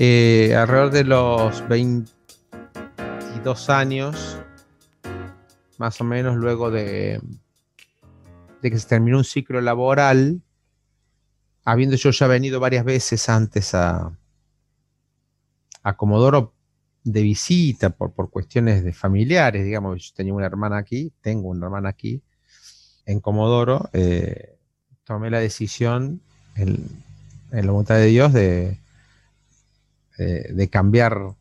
Eh, alrededor de los 22 años, más o menos luego de, que se terminó un ciclo laboral, habiendo yo ya venido varias veces antes a, Comodoro de visita por, por cuestiones de familiares, digamos, yo tenía una hermana aquí, tengo una hermana aquí, en Comodoro, eh, tomé la decisión en, la voluntad de Dios de, de, de cambiar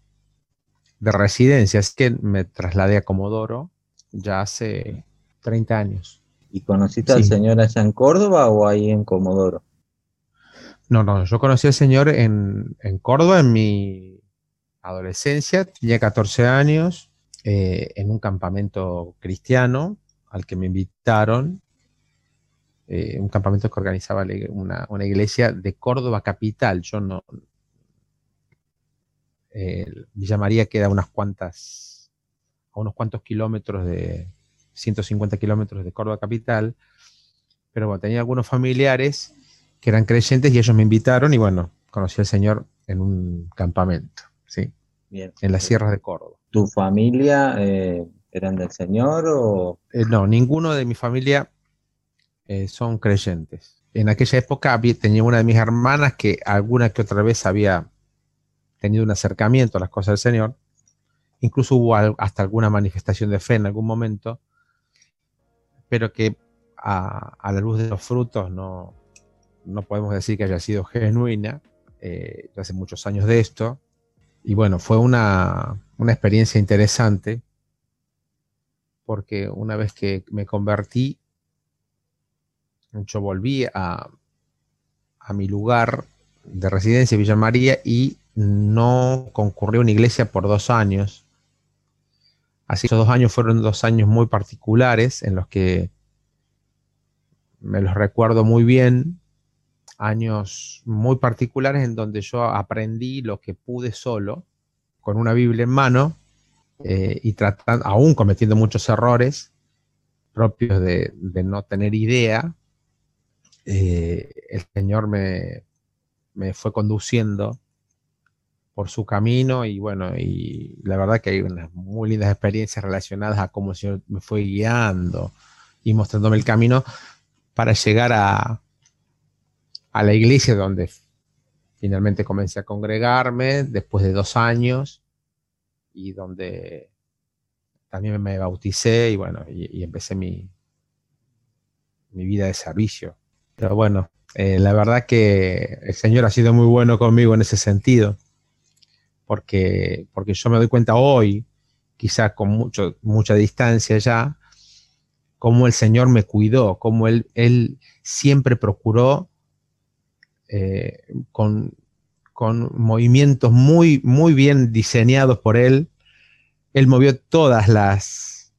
de residencia, así que me trasladé a Comodoro ya hace 30 años. ¿Y conociste sí. al Señor allá en Córdoba o ahí en Comodoro? No, no, yo conocí al Señor en, en Córdoba en mi adolescencia, tenía 14 años, eh, en un campamento cristiano al que me invitaron, eh, un campamento que organizaba una, una, iglesia de Córdoba capital. Yo no. Eh, Villa María queda a unas cuantas, a unos cuantos kilómetros de 150 kilómetros de Córdoba capital, pero bueno, tenía algunos familiares que eran creyentes y ellos me invitaron y bueno, conocí al Señor en un campamento, ¿sí? Bien. En las sierras de Córdoba. ¿Tu familia eh, eran del Señor o...? Eh, no, ninguno de mi familia eh, son creyentes. En aquella época había, tenía una de mis hermanas que alguna que otra vez había tenido un acercamiento a las cosas del Señor. Incluso hubo hasta alguna manifestación de fe en algún momento, pero que a, a la luz de los frutos no, no podemos decir que haya sido genuina. Eh, hace muchos años de esto. Y bueno, fue una, una, experiencia interesante porque una vez que me convertí, yo volví a, a mi lugar de residencia, Villa María, y no concurrió a una iglesia por dos años. Así, esos dos años fueron dos años muy particulares en los que me los recuerdo muy bien, años muy particulares en donde yo aprendí lo que pude solo, con una Biblia en mano, eh, y tratando, aún cometiendo muchos errores propios de, de no tener idea, eh, el Señor me, me, fue conduciendo por su camino y bueno, y la verdad que hay unas muy lindas experiencias relacionadas a cómo el Señor me fue guiando y mostrándome el camino para llegar a, a la iglesia donde finalmente comencé a congregarme después de dos años y donde también me bauticé y bueno, y, empecé mi, mi, vida de servicio. Pero bueno, eh, la verdad que el Señor ha sido muy bueno conmigo en ese sentido, porque, porque yo me doy cuenta hoy, quizás con mucho, mucha distancia ya, cómo el Señor me cuidó, cómo Él, él siempre procuró eh, con, con, movimientos muy, muy bien diseñados por él. Él movió todas las,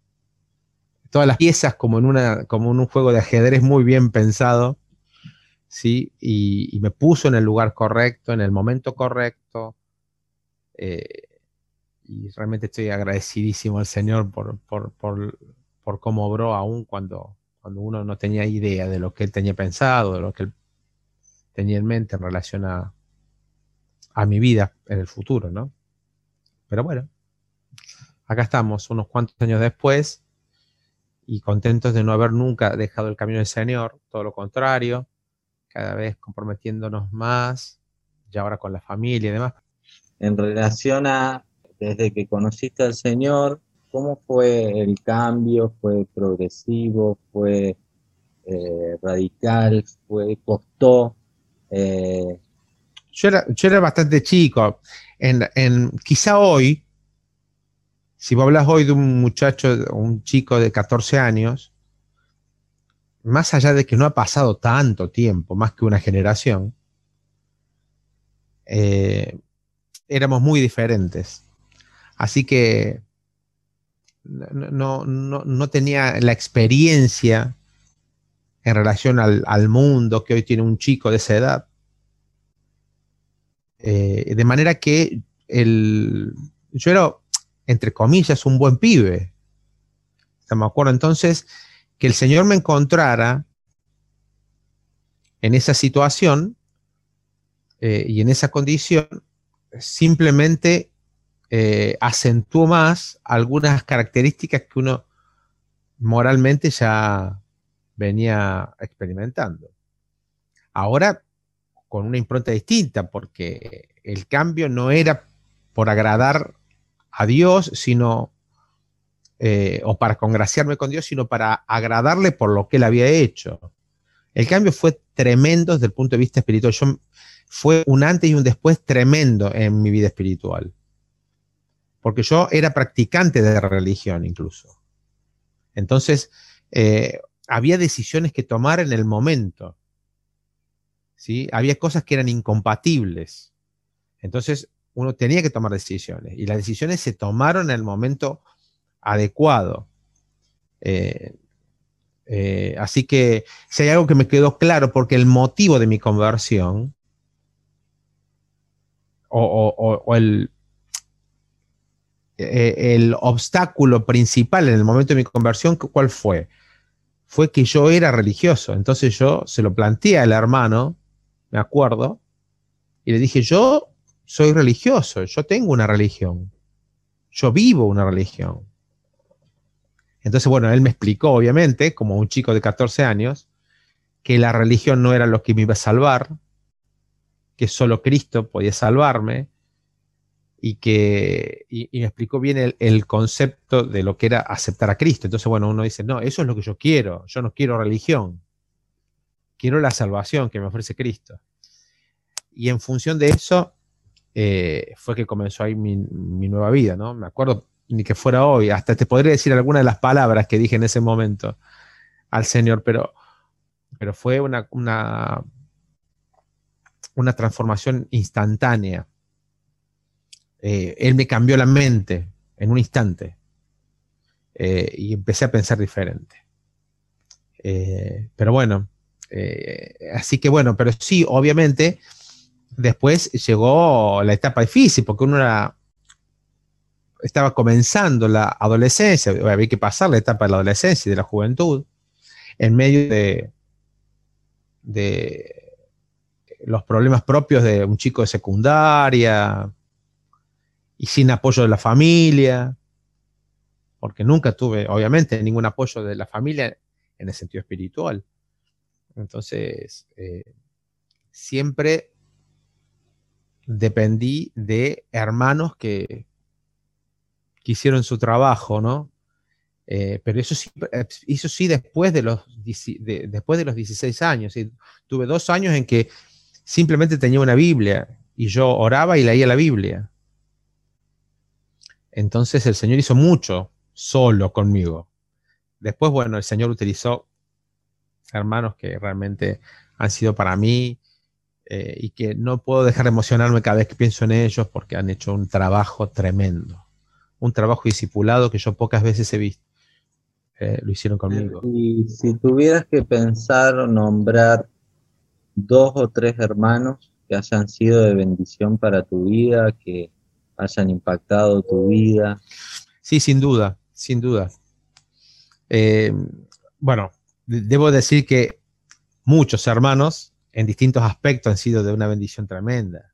todas las piezas como en, una, como en un juego de ajedrez muy bien pensado, ¿sí? Y, y me puso en el lugar correcto, en el momento correcto. Eh, y realmente estoy agradecidísimo al Señor por, por, por, por cómo obró aún cuando, cuando uno no tenía idea de lo que él tenía pensado, de lo que él tenía en mente en relación a, a mi vida en el futuro, ¿no? Pero bueno, acá estamos unos cuantos años después y contentos de no haber nunca dejado el camino del Señor, todo lo contrario, cada vez comprometiéndonos más, y ahora con la familia y demás. En relación a, desde que conociste al Señor, ¿cómo fue el cambio? ¿Fue progresivo? ¿Fue eh, radical? ¿Fue costó? Eh, yo, era, yo, era, bastante chico. En, en, quizá hoy, si vos hablas hoy de un muchacho, un chico de 14 años, más allá de que no ha pasado tanto tiempo, más que una generación, eh, éramos muy diferentes. Así que no, no, no, tenía la experiencia en relación al, al, mundo que hoy tiene un chico de esa edad. Eh, de manera que el, yo era, entre comillas, un buen pibe. Me acuerdo entonces que el Señor me encontrara en esa situación eh, y en esa condición simplemente eh, acentuó más algunas características que uno moralmente ya venía experimentando. Ahora con una impronta distinta, porque el cambio no era por agradar a Dios, sino, eh, o para congraciarme con Dios, sino para agradarle por lo que él había hecho. El cambio fue tremendo desde el punto de vista espiritual. Yo, fue un antes y un después tremendo en mi vida espiritual. Porque yo era practicante de religión incluso. Entonces, eh, había decisiones que tomar en el momento. ¿sí? Había cosas que eran incompatibles. Entonces, uno tenía que tomar decisiones. Y las decisiones se tomaron en el momento adecuado. Eh, eh, así que si hay algo que me quedó claro, porque el motivo de mi conversión o, el, eh, el obstáculo principal en el momento de mi conversión, ¿cuál fue? Fue que yo era religioso. Entonces yo se lo planteé al hermano, me acuerdo, y le dije, yo soy religioso, yo tengo una religión, yo vivo una religión. Entonces, bueno, él me explicó, obviamente, como un chico de 14 años, que la religión no era lo que me iba a salvar, que solo Cristo podía salvarme, y que y, me explicó bien el, concepto de lo que era aceptar a Cristo. Entonces, bueno, uno dice, no, eso es lo que yo quiero, yo no quiero religión, quiero la salvación que me ofrece Cristo. Y en función de eso eh, fue que comenzó ahí mi, nueva vida, ¿no? Me acuerdo ni que fuera hoy, hasta te podría decir algunas de las palabras que dije en ese momento al Señor, pero, pero fue una, una transformación instantánea. Eh, él me cambió la mente en un instante eh, y empecé a pensar diferente. Eh, pero bueno, así que bueno, pero sí, obviamente, después llegó la etapa difícil, porque uno era, estaba comenzando la adolescencia, había que pasar la etapa de la adolescencia y de la juventud, en medio de, de los problemas propios de un chico de secundaria y sin apoyo de la familia, porque nunca tuve, obviamente, ningún apoyo de la familia en el sentido espiritual. Entonces, eh, siempre dependí de hermanos que, hicieron su trabajo, ¿no? Eh, pero eso sí, eso sí después de los, después de los 16 años. Tuve dos años en que simplemente tenía una Biblia y yo oraba y leía la Biblia. Entonces el Señor hizo mucho solo conmigo. Después, bueno, el Señor utilizó hermanos que realmente han sido para mí eh, y que no puedo dejar de emocionarme cada vez que pienso en ellos porque han hecho un trabajo tremendo un trabajo discipulado que yo pocas veces he visto. Eh, lo hicieron conmigo. Y si tuvieras que pensar o nombrar dos o tres hermanos que hayan sido de bendición para tu vida, que hayan impactado tu vida. Sí, sin duda, sin duda. Eh, bueno, debo decir que muchos hermanos en distintos aspectos han sido de una bendición tremenda.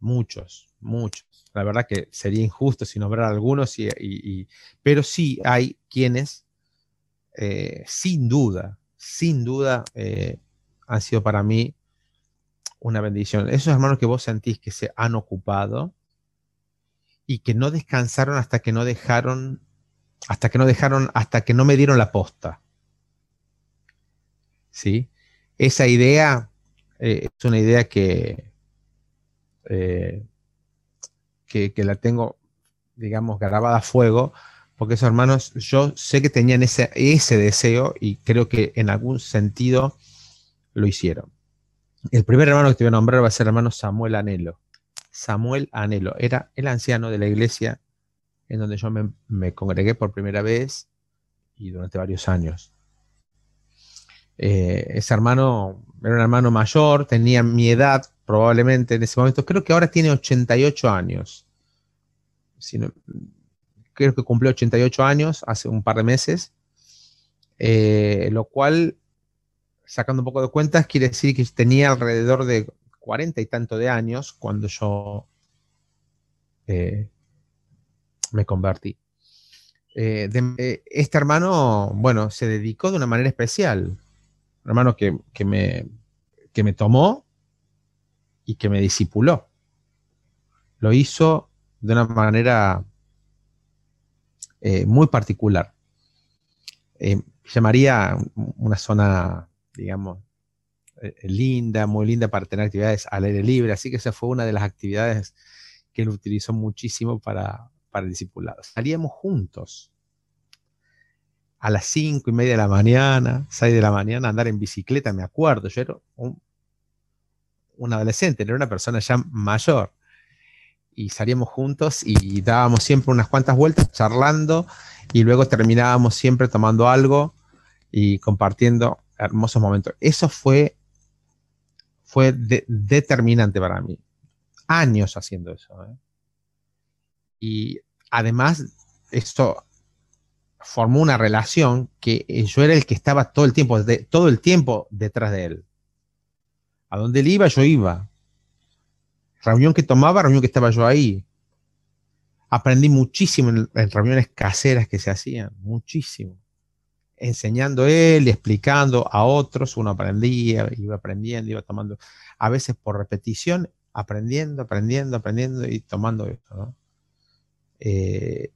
Muchos, muchos la verdad que sería injusto si nombrar algunos, y, pero sí hay quienes, eh, sin duda, sin duda, eh, han sido para mí una bendición. Esos hermanos que vos sentís que se han ocupado y que no descansaron hasta que no dejaron, hasta que no dejaron, hasta que no me dieron la posta. ¿Sí? Esa idea eh, es una idea que que, la tengo, digamos, grabada a fuego, porque esos hermanos, yo sé que tenían ese, ese deseo y creo que en algún sentido lo hicieron. El primer hermano que te voy a nombrar va a ser el hermano Samuel Anelo. Samuel Anelo era el anciano de la iglesia en donde yo me, congregué por primera vez y durante varios años. Eh, ese hermano era un hermano mayor, tenía mi edad, probablemente en ese momento. Creo que ahora tiene 88 años. creo que cumplió 88 años hace un par de meses. Eh, lo cual, sacando un poco de cuentas, quiere decir que tenía alrededor de cuarenta y tanto de años cuando yo eh, me convertí. Eh, eh, este hermano, bueno, se dedicó de una manera especial. Un hermano que, me, que me tomó y que me discipuló. Lo hizo de una manera muy particular. llamaría una zona, digamos, linda, muy linda para tener actividades al aire libre, así que esa fue una de las actividades que él utilizó muchísimo para, para discipulados. Salíamos juntos a las cinco y media de la mañana, seis de la mañana, a andar en bicicleta, me acuerdo, yo era un, adolescente, era una persona ya mayor. Y salíamos juntos y dábamos siempre unas cuantas vueltas charlando y luego terminábamos siempre tomando algo y compartiendo hermosos momentos. Eso fue, fue determinante para mí. Años haciendo eso. ¿eh? Y además, esto formó una relación que yo era el que estaba todo el tiempo, todo el tiempo detrás de él. A donde él iba, yo iba. Reunión que tomaba, reunión que estaba yo ahí. Aprendí muchísimo en, reuniones caseras que se hacían, muchísimo. Enseñando él y explicando a otros, uno aprendía, iba aprendiendo, iba tomando, a veces por repetición, aprendiendo, aprendiendo, aprendiendo y tomando eso. ¿no? Eh,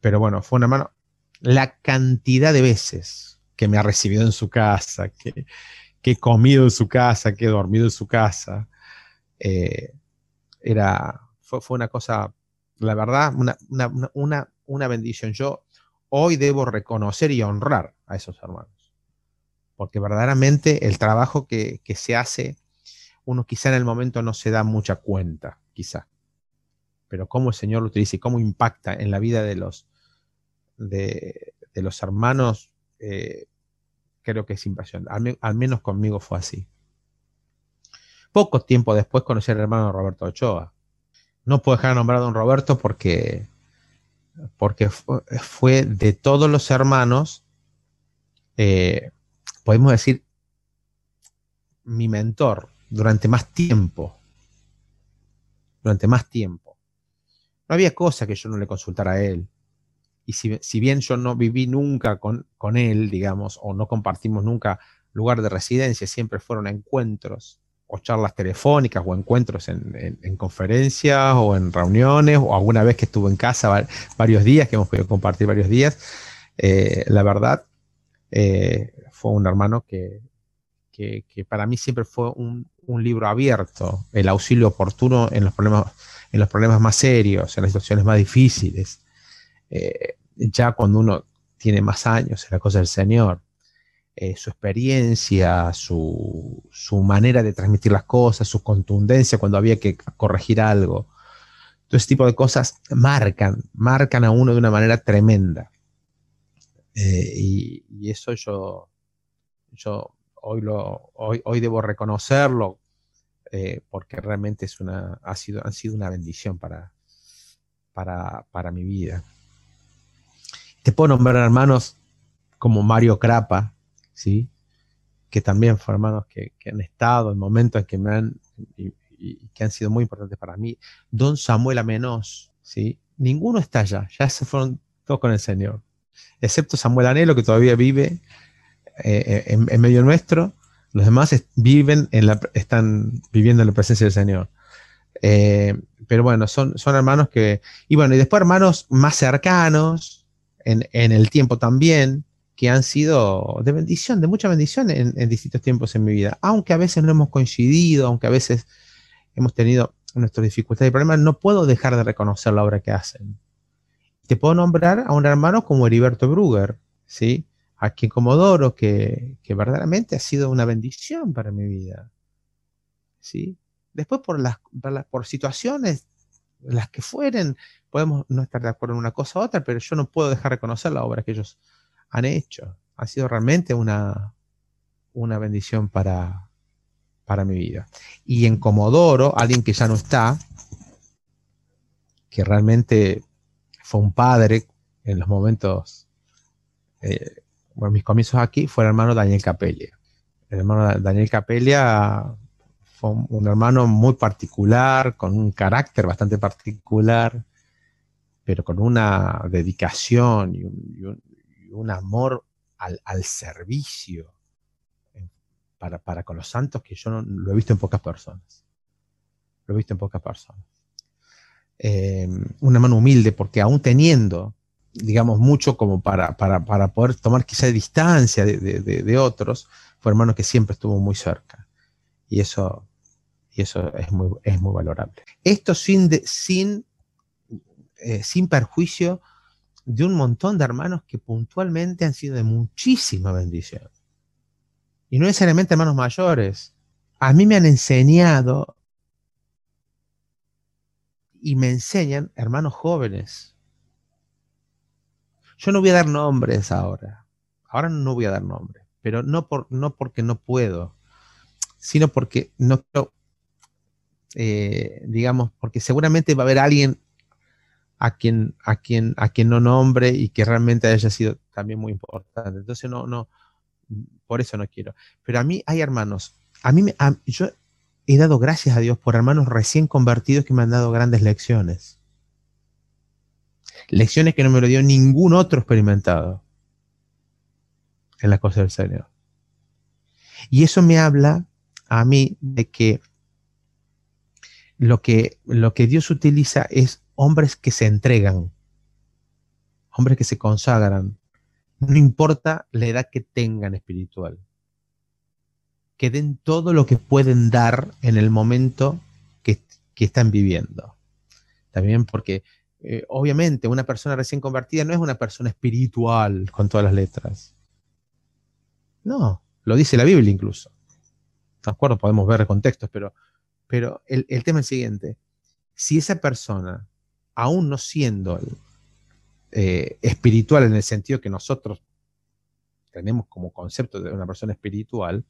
pero bueno, fue una mano. La cantidad de veces que me ha recibido en su casa, que, he comido en su casa, que he dormido en su casa, eh, era, fue, una cosa, la verdad, una, una, bendición. Yo hoy debo reconocer y honrar a esos hermanos, porque verdaderamente el trabajo que, que se hace, uno quizá en el momento no se da mucha cuenta, quizá pero cómo el Señor lo utiliza y cómo impacta en la vida de los, de, los hermanos, eh, creo que es impresionante. Al, menos conmigo fue así. Poco tiempo después conocí al hermano Roberto Ochoa. No puedo dejar de nombrar a don Roberto porque, porque fue, de todos los hermanos, eh, podemos decir, mi mentor durante más tiempo. Durante más tiempo. No había cosa que yo no le consultara a él. Y si, bien yo no viví nunca con, con, él, digamos, o no compartimos nunca lugar de residencia, siempre fueron encuentros o charlas telefónicas o encuentros en, conferencias o en reuniones o alguna vez que estuvo en casa varios días, que hemos podido compartir varios días. Eh, la verdad, eh, fue un hermano que, que, para mí siempre fue un, libro abierto, el auxilio oportuno en los problemas en los problemas más serios, en las situaciones más difíciles, eh, ya cuando uno tiene más años en la cosa del Señor, eh, su experiencia, su, manera de transmitir las cosas, su contundencia cuando había que corregir algo, todo ese tipo de cosas marcan, marcan a uno de una manera tremenda. Eh, y, eso yo, yo hoy, lo, hoy, hoy debo reconocerlo eh, porque realmente es una, ha sido, han sido una bendición para, para, mi vida. Te puedo nombrar hermanos como Mario Crapa, ¿sí? que también fueron hermanos que, han estado en momentos que me han y, que han sido muy importantes para mí. Don Samuel Amenos, ¿sí? ninguno está allá, ya se fueron todos con el Señor, excepto Samuel Anelo, que todavía vive eh, en, medio nuestro, los demás viven en la, están viviendo en la presencia del Señor. Eh, pero bueno, son, son hermanos que. Y bueno, y después hermanos más cercanos, en, el tiempo también, que han sido de bendición, de mucha bendición en, distintos tiempos en mi vida. Aunque a veces no hemos coincidido, aunque a veces hemos tenido nuestras dificultades y problemas, no puedo dejar de reconocer la obra que hacen. Te puedo nombrar a un hermano como Heriberto Brugger, ¿sí? aquí en Comodoro, que, verdaderamente ha sido una bendición para mi vida. ¿sí? Después por, las, por, situaciones, las que fueren, podemos no estar de acuerdo en una cosa u otra, pero yo no puedo dejar de reconocer la obra que ellos han hecho. Ha sido realmente una, una bendición para, para mi vida. Y en Comodoro, alguien que ya no está, que realmente fue un padre en los momentos eh, bueno, mis comienzos aquí fue el hermano Daniel Capelia. El hermano Daniel Capelia fue un hermano muy particular, con un carácter bastante particular, pero con una dedicación y un, amor al, servicio para, con los santos que yo no, lo he visto en pocas personas. Lo he visto en pocas personas. Eh, una mano humilde, porque aún teniendo, digamos, mucho como para, para, poder tomar quizá distancia de, otros, fue hermano que siempre estuvo muy cerca. Y eso, y eso es, muy, es muy valorable. Esto sin, sin, eh, sin perjuicio de un montón de hermanos que puntualmente han sido de muchísima bendición. Y no necesariamente hermanos mayores. A mí me han enseñado y me enseñan hermanos jóvenes. Yo no voy a dar nombres ahora. Ahora no voy a dar nombres, pero no, por, no porque no puedo, sino porque no quiero, eh, digamos, porque seguramente va a haber alguien a quien, a quien, a quien no nombre y que realmente haya sido también muy importante. Entonces no, no, por eso no quiero. Pero a mí hay hermanos, a mí yo he dado gracias a Dios por hermanos recién convertidos que me han dado grandes lecciones. Lecciones que no me lo dio ningún otro experimentado en la cosa del Señor. Y eso me habla a mí de que lo que, lo que Dios utiliza es hombres que se entregan, hombres que se consagran, no importa la edad que tengan espiritual que den todo lo que pueden dar en el momento que, están viviendo. También porque eh, obviamente una persona recién convertida no es una persona espiritual con todas las letras. No, lo dice la Biblia incluso. De acuerdo, podemos ver contextos, pero, pero el, tema es el siguiente. Si esa persona, aún no siendo eh, espiritual en el sentido que nosotros tenemos como concepto de una persona espiritual,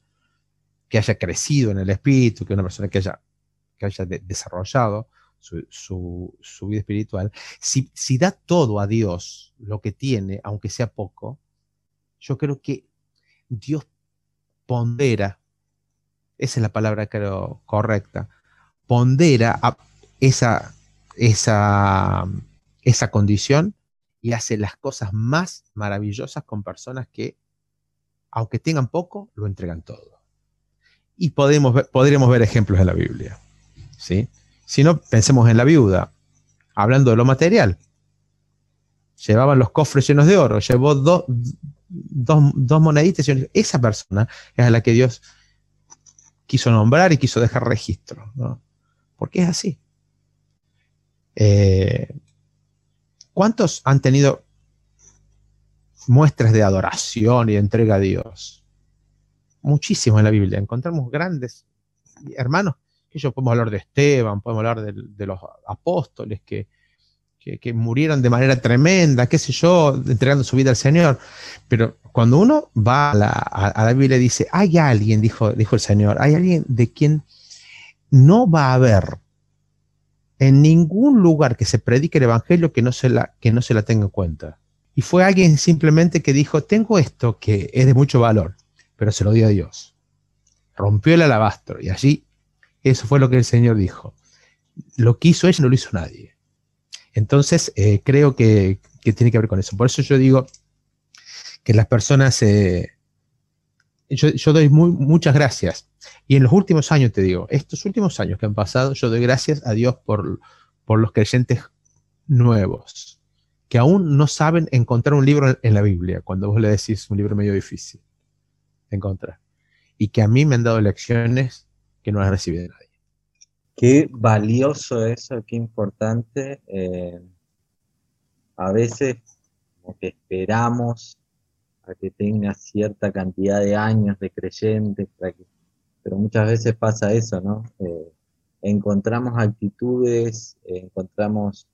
que haya crecido en el espíritu, que una persona que haya, que haya desarrollado su, vida espiritual, si, si da todo a Dios lo que tiene, aunque sea poco, yo creo que Dios pondera, esa es la palabra creo correcta, pondera esa, esa, esa condición y hace las cosas más maravillosas con personas que, aunque tengan poco, lo entregan todo y podemos ver, ver ejemplos en la Biblia. ¿sí? Si no, pensemos en la viuda, hablando de lo material. Llevaban los cofres llenos de oro, llevó dos, dos, moneditas. Esa persona es a la que Dios quiso nombrar y quiso dejar registro. ¿no? Porque es así. Eh, ¿Cuántos han tenido muestras de adoración y de entrega a Dios? Muchísimo en la Biblia. Encontramos grandes hermanos, que yo podemos hablar de Esteban, podemos hablar de, los apóstoles que, que, murieron de manera tremenda, qué sé yo, entregando su vida al Señor. Pero cuando uno va a la, a, la Biblia y dice, hay alguien, dijo, dijo el Señor, hay alguien de quien no va a haber en ningún lugar que se predique el Evangelio que no se la, que no se la tenga en cuenta. Y fue alguien simplemente que dijo, tengo esto que es de mucho valor pero se lo dio a Dios. Rompió el alabastro y allí eso fue lo que el Señor dijo. Lo que hizo ella no lo hizo nadie. Entonces, eh, creo que, tiene que ver con eso. Por eso yo digo que las personas, eh, yo, doy muchas gracias. Y en los últimos años, te digo, estos últimos años que han pasado, yo doy gracias a Dios por, por los creyentes nuevos, que aún no saben encontrar un libro en la Biblia, cuando vos le decís un libro medio difícil encontrar. Y que a mí me han dado lecciones que no las recibido de nadie. Qué valioso eso, qué importante. Eh, a veces como que esperamos a que tenga cierta cantidad de años de creyentes, pero muchas veces pasa eso, ¿no? Eh, encontramos actitudes, encontramos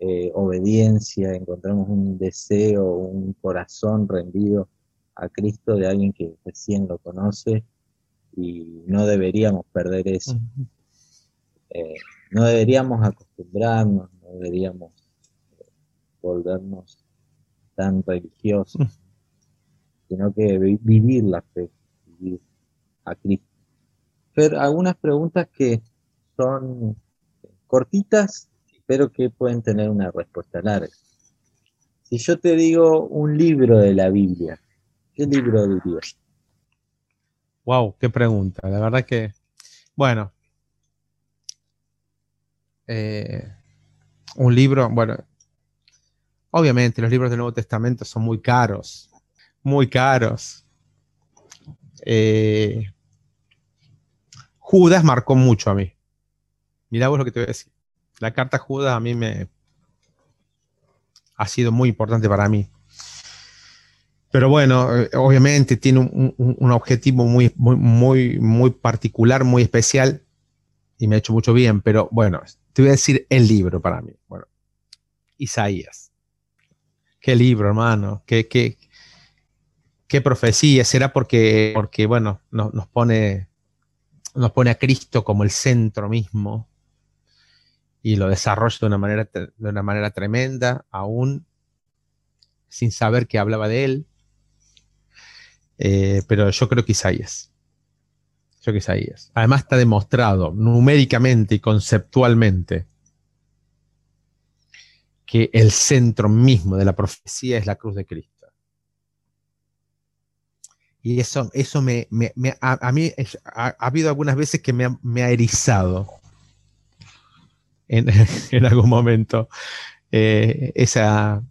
eh, obediencia, encontramos un deseo, un corazón rendido a Cristo de alguien que recién lo conoce y no deberíamos perder eso. Eh, no deberíamos acostumbrarnos, no deberíamos eh, volvernos tan religiosos, sino que vivir la fe, vivir a Cristo, Fer, algunas preguntas que son cortitas, pero que pueden tener una respuesta larga. Si yo te digo un libro de la Biblia, ¿qué libro dirías? Wow, qué pregunta. La verdad que, bueno, eh, un libro, bueno, obviamente los libros del Nuevo Testamento son muy caros, muy caros. Eh, Judas marcó mucho a mí. Mirá vos lo que te voy a decir. La carta Judas a mí me ha sido muy importante para mí. Pero bueno, eh, obviamente tiene un, objetivo muy, muy, muy, muy particular, muy especial y me ha hecho mucho bien. Pero bueno, te voy a decir el libro para mí. Bueno, Isaías. Qué libro, hermano. Qué, qué, qué profecía. Será porque, porque bueno, nos, pone, nos pone a Cristo como el centro mismo y lo desarrolla de una manera, de una manera tremenda, aún sin saber que hablaba de él. Eh, pero yo creo que Isaías. Yo creo que Isaías. Además está demostrado numéricamente y conceptualmente que el centro mismo de la profecía es la cruz de Cristo. Y eso, eso me, a, mí ha, habido algunas veces que me ha, me ha erizado en, algún momento eh, esa,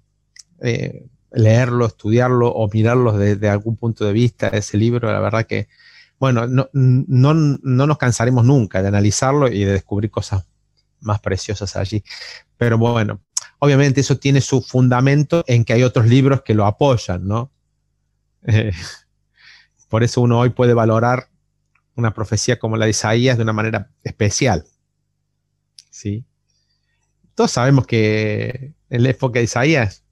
eh, leerlo, estudiarlo o mirarlo desde algún punto de vista, ese libro, la verdad que, bueno, no, no, no, nos cansaremos nunca de analizarlo y de descubrir cosas más preciosas allí. Pero bueno, obviamente eso tiene su fundamento en que hay otros libros que lo apoyan, ¿no? Eh, por eso uno hoy puede valorar una profecía como la de Isaías de una manera especial. ¿sí? Todos sabemos que en la época de Isaías,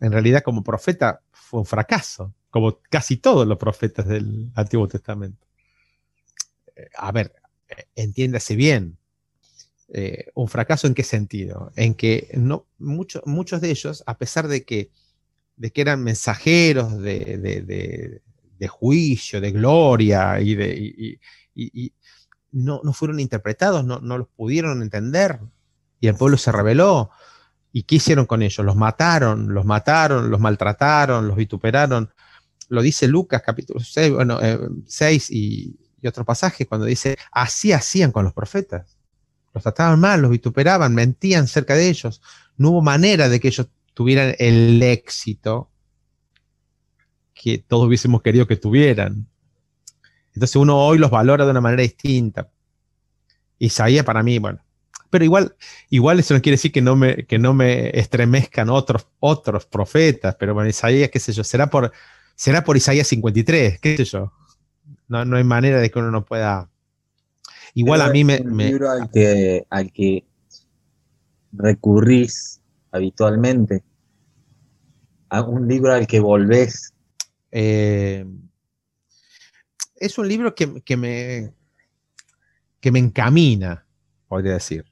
en realidad como profeta, fue un fracaso, como casi todos los profetas del Antiguo Testamento. Eh, a ver, eh, entiéndase bien, eh, un fracaso en qué sentido? En que no, muchos de ellos, a pesar de que, de eran mensajeros de, juicio, de gloria y, de, no, fueron interpretados, no, los pudieron entender. Y el pueblo se rebeló. ¿Y qué hicieron con ellos? Los mataron, los mataron, los maltrataron, los vituperaron. Lo dice Lucas capítulo 6, bueno, 6 eh, y, y otro pasaje cuando dice, así hacían con los profetas. Los trataban mal, los vituperaban, mentían cerca de ellos. No hubo manera de que ellos tuvieran el éxito que todos hubiésemos querido que tuvieran. Entonces uno hoy los valora de una manera distinta. Isaías para mí, bueno. Pero igual, igual eso no quiere decir que no me, que no me estremezcan otros, otros profetas, pero bueno, Isaías, qué sé yo, será por, será por Isaías 53, qué sé yo. No, no hay manera de que uno no pueda. Igual a mí me. Un libro al que, al que recurrís habitualmente. A un libro al que volvés. Eh, es un libro que, me, que me encamina, podría decir.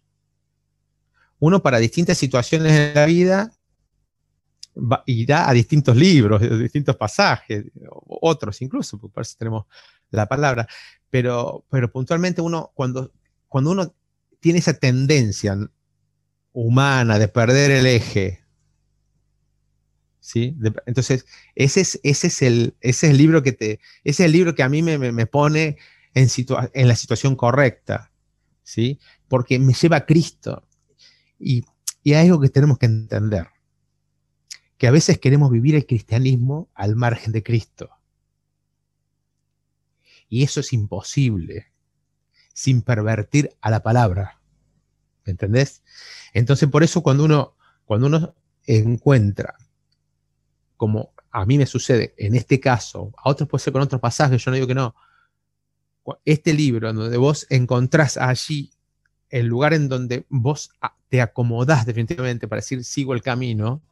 Uno para distintas situaciones de la vida irá a distintos libros, a distintos pasajes, otros incluso, porque parece tenemos la palabra, pero, pero puntualmente uno, cuando, cuando uno tiene esa tendencia humana de perder el eje, entonces, ese es, ese, es el, ese es el libro que te, ese es el libro que a mí me, pone en, en la situación correcta, ¿sí? Porque me lleva a Cristo. Y, y hay algo que tenemos que entender, que a veces queremos vivir el cristianismo al margen de Cristo. Y eso es imposible sin pervertir a la palabra. ¿Me entendés? Entonces, por eso cuando uno, cuando uno encuentra como a mí me sucede en este caso, a otros puede ser con otros pasajes, yo no digo que no. Este libro, donde vos encontrás allí el lugar en donde vos te acomodás definitivamente para decir sigo el camino,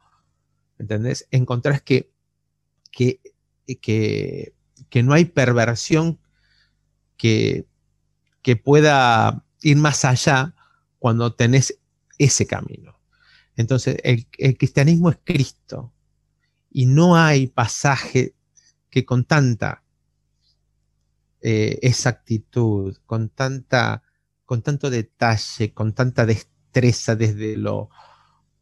¿entendés? Encontrás que, que, que, que no hay perversión que, que pueda ir más allá cuando tenés ese camino. Entonces, el, el cristianismo es Cristo, y no hay pasaje que con tanta eh, exactitud, con, tanta, con tanto detalle, con tanta destreza desde, lo,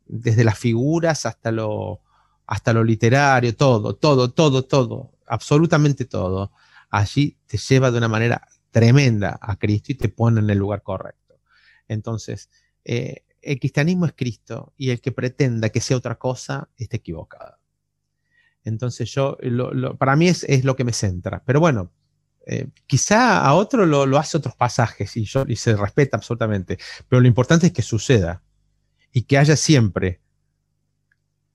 desde las figuras hasta lo, hasta lo literario, todo, todo, todo, todo, absolutamente todo. Allí te lleva de una manera tremenda a Cristo y te pone en el lugar correcto. Entonces, eh, el cristianismo es Cristo y el que pretenda que sea otra cosa está equivocado. Entonces yo, para mí es, lo que me centra. Pero bueno, eh, quizá a otro lo, hace otros pasajes y, yo, y se respeta absolutamente. Pero lo importante es que suceda y que haya siempre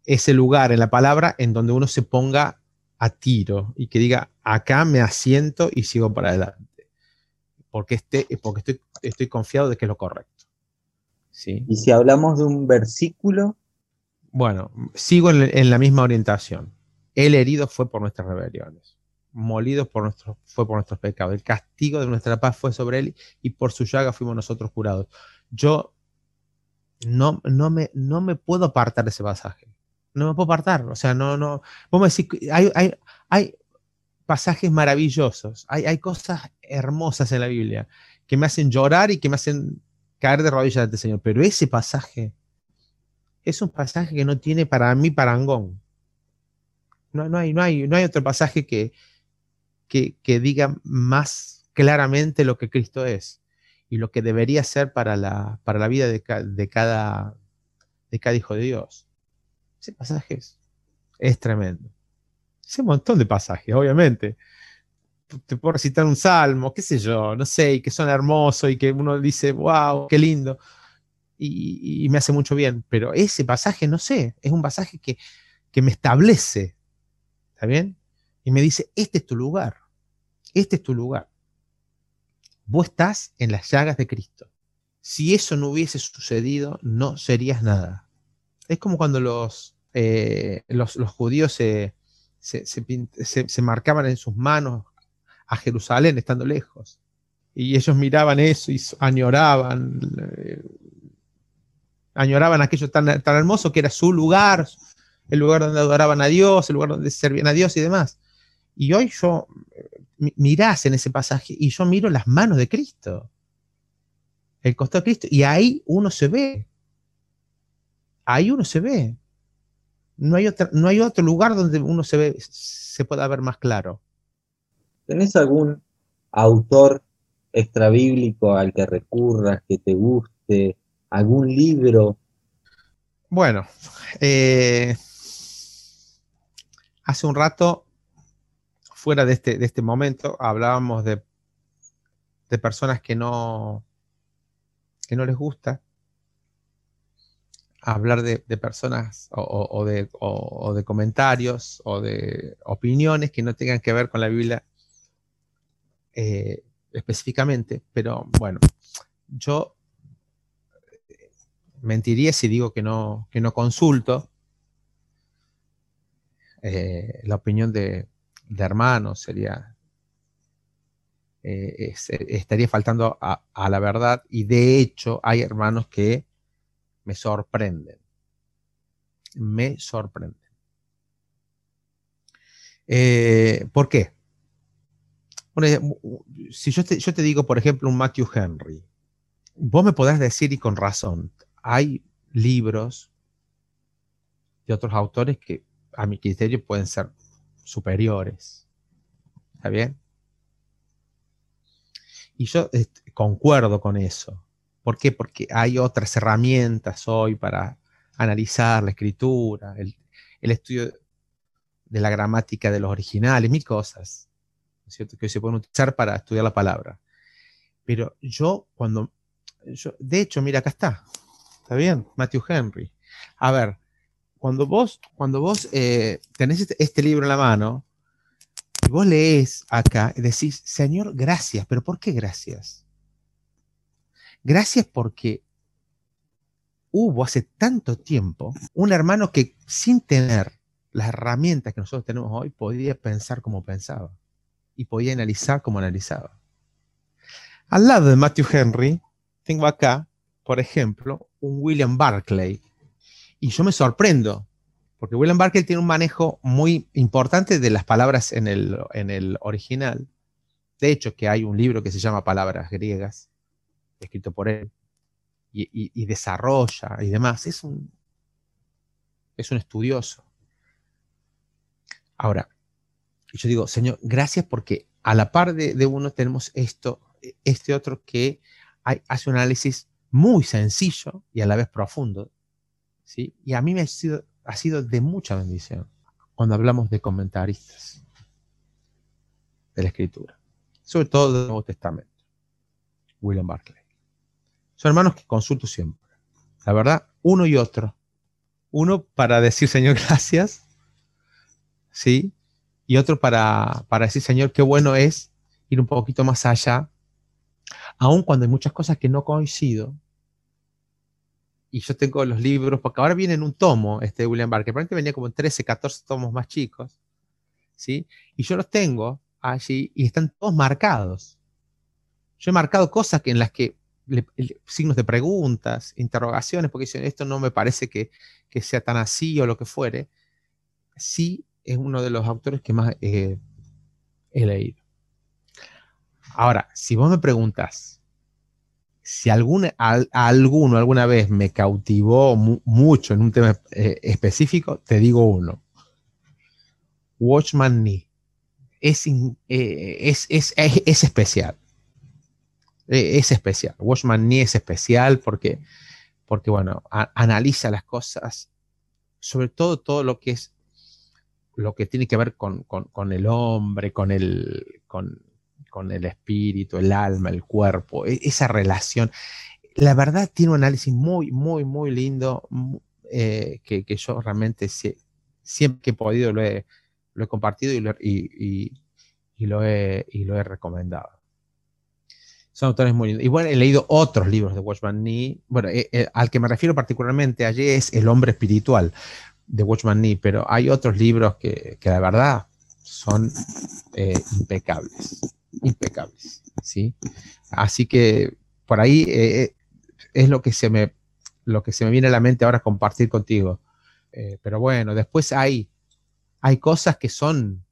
ese lugar en la palabra en donde uno se ponga a tiro y que diga, acá me asiento y sigo para adelante. Porque, este, porque estoy, estoy confiado de que es lo correcto. ¿Sí? Y si hablamos de un versículo. Bueno, sigo en, la misma orientación. El herido fue por nuestras rebeliones, molido por nuestros, fue por nuestros pecados. El castigo de nuestra paz fue sobre él y por su llaga fuimos nosotros curados. Yo no, no, me, no me puedo apartar de ese pasaje. No me puedo apartar. O sea, no, no. Vamos a decir, hay, hay, hay pasajes maravillosos, hay, hay cosas hermosas en la Biblia que me hacen llorar y que me hacen caer de rodillas ante el Señor. Pero ese pasaje es un pasaje que no tiene para mí parangón. No, no, hay, no, hay, no hay otro pasaje que, que, diga más claramente lo que Cristo es y lo que debería ser para la, para la vida de, cada, de cada hijo de Dios. Ese pasaje es, es tremendo. Ese montón de pasajes, obviamente te puedo recitar un salmo, qué sé yo, no sé, y que son hermosos y que uno dice, wow, qué lindo, y, me hace mucho bien. Pero ese pasaje, no sé, es un pasaje que, que me establece, ¿está bien? Y me dice, este es tu lugar, este es tu lugar. Vos estás en las llagas de Cristo. Si eso no hubiese sucedido, no serías nada. Es como cuando los, eh, los, judíos se, se, marcaban en sus manos a Jerusalén estando lejos. Y ellos miraban eso y añoraban, eh, añoraban aquello tan, tan hermoso que era su lugar, el lugar donde adoraban a Dios, el lugar donde servían a Dios y demás. Y hoy yo mirás en ese pasaje y yo miro las manos de Cristo, el costado de Cristo, y ahí uno se ve. Ahí uno se ve. No hay, no hay otro lugar donde uno se ve, se pueda ver más claro. ¿Tenés algún autor extrabíblico al que recurras, que te guste, algún libro? Bueno, eh, hace un rato, fuera de este, de este momento, hablábamos de, de personas que no, que no les gusta hablar de, personas o, de, o, de, comentarios o de opiniones que no tengan que ver con la Biblia eh, específicamente, pero bueno, yo mentiría si digo que no, que no consulto eh, la opinión de, hermanos, sería, estaría faltando a, la verdad y de hecho hay hermanos que me sorprenden, me sorprenden. ¿Por qué? si yo te, digo, por ejemplo, un Matthew Henry, vos me podrás decir, y con razón, hay libros de otros autores que a mi criterio pueden ser superiores. ¿Está bien? Y yo concuerdo con eso. ¿Por qué? Porque hay otras herramientas hoy para analizar la escritura, el, estudio de la gramática de los originales, mil cosas. ¿cierto? Que se pueden utilizar para estudiar la palabra. Pero yo cuando, yo, de hecho, mira, acá está, ¿está bien? Matthew Henry. A ver, cuando vos, cuando vos eh, tenés este, este, libro en la mano, y vos lees acá y decís, Señor, gracias, pero ¿por qué gracias? Gracias porque hubo hace tanto tiempo un hermano que sin tener las herramientas que nosotros tenemos hoy podía pensar como pensaba y podía analizar como analizaba. Al lado de Matthew Henry, tengo acá, por ejemplo, un William Barclay. Y yo me sorprendo, porque William Barclay tiene un manejo muy importante de las palabras en el, en el original. De hecho, que hay un libro que se llama Palabras Griegas, escrito por él, y, desarrolla y demás. Es un, es un estudioso. Ahora, yo digo, Señor, gracias porque a la par de, uno tenemos esto, este otro que hace un análisis muy sencillo y a la vez profundo. Y a mí me ha sido, ha sido de mucha bendición cuando hablamos de comentaristas de la Escritura, sobre todo del Nuevo Testamento. William Barclay. Son hermanos que consulto siempre. La verdad, uno y otro. Uno para decir, Señor, gracias. ¿Sí? Y otro para, para decir, Señor, qué bueno es ir un poquito más allá. Aun cuando hay muchas cosas que no coincido. Y yo tengo los libros, porque ahora viene en un tomo, este de William Barker. Probablemente venía como en 13, 14 tomos más chicos. ¿Sí? Y yo los tengo allí y están todos marcados. Yo he marcado cosas que en las que signos de preguntas, interrogaciones, porque dicen, esto no me parece que, sea tan así o lo que fuere, sí es uno de los autores que más he leído. Ahora, si vos me preguntas si alguno alguna vez me cautivó mucho en un tema eh, específico, te digo uno. Watchman Nee. Es, eh, es, es, es especial. Eh, es especial. Watchman ni es especial porque, porque bueno, analiza las cosas, sobre todo todo lo que es lo que tiene que ver con, el hombre, con el, con, el espíritu, el alma, el cuerpo, e, esa relación. La verdad tiene un análisis muy, muy, muy lindo eh, que, yo realmente siempre que he podido lo he, compartido y lo, he, recomendado. Son autores muy lindos. Y bueno, he leído otros libros de Watchman Nee. Bueno, eh, eh, al que me refiero particularmente allí es El hombre espiritual de Watchman Nee, pero hay otros libros que, que la verdad son impecables. Impecables. ¿sí? Así que por ahí es lo que, se me, lo que se me viene a la mente ahora compartir contigo. pero bueno, después hay, hay cosas que son,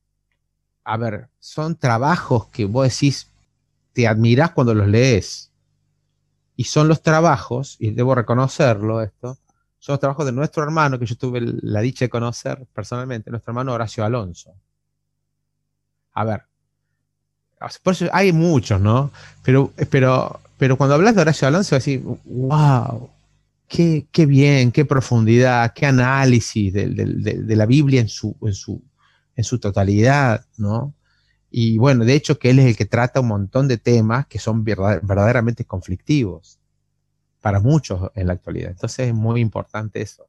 a ver, son trabajos que vos decís, te admiras cuando los lees. Y son los trabajos, y debo reconocerlo esto, son los trabajos de nuestro hermano, que yo tuve la dicha de conocer personalmente, nuestro hermano Horacio Alonso. A ver, por eso hay muchos, ¿no? Pero, pero, pero cuando hablas de Horacio Alonso, decís, wow, qué, qué, bien, qué profundidad, qué análisis de, de la Biblia en su, en, su, en su totalidad, ¿no? Y bueno, de hecho que él es el que trata un montón de temas que son verdaderamente conflictivos para muchos en la actualidad. Entonces es muy importante eso.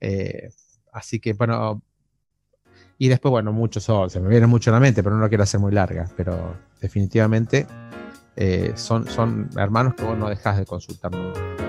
Eh, así que bueno, y después, bueno, muchos son, se me viene mucho a la mente, pero no lo quiero hacer muy larga, pero definitivamente eh, son, son hermanos que vos no dejas de consultar nunca.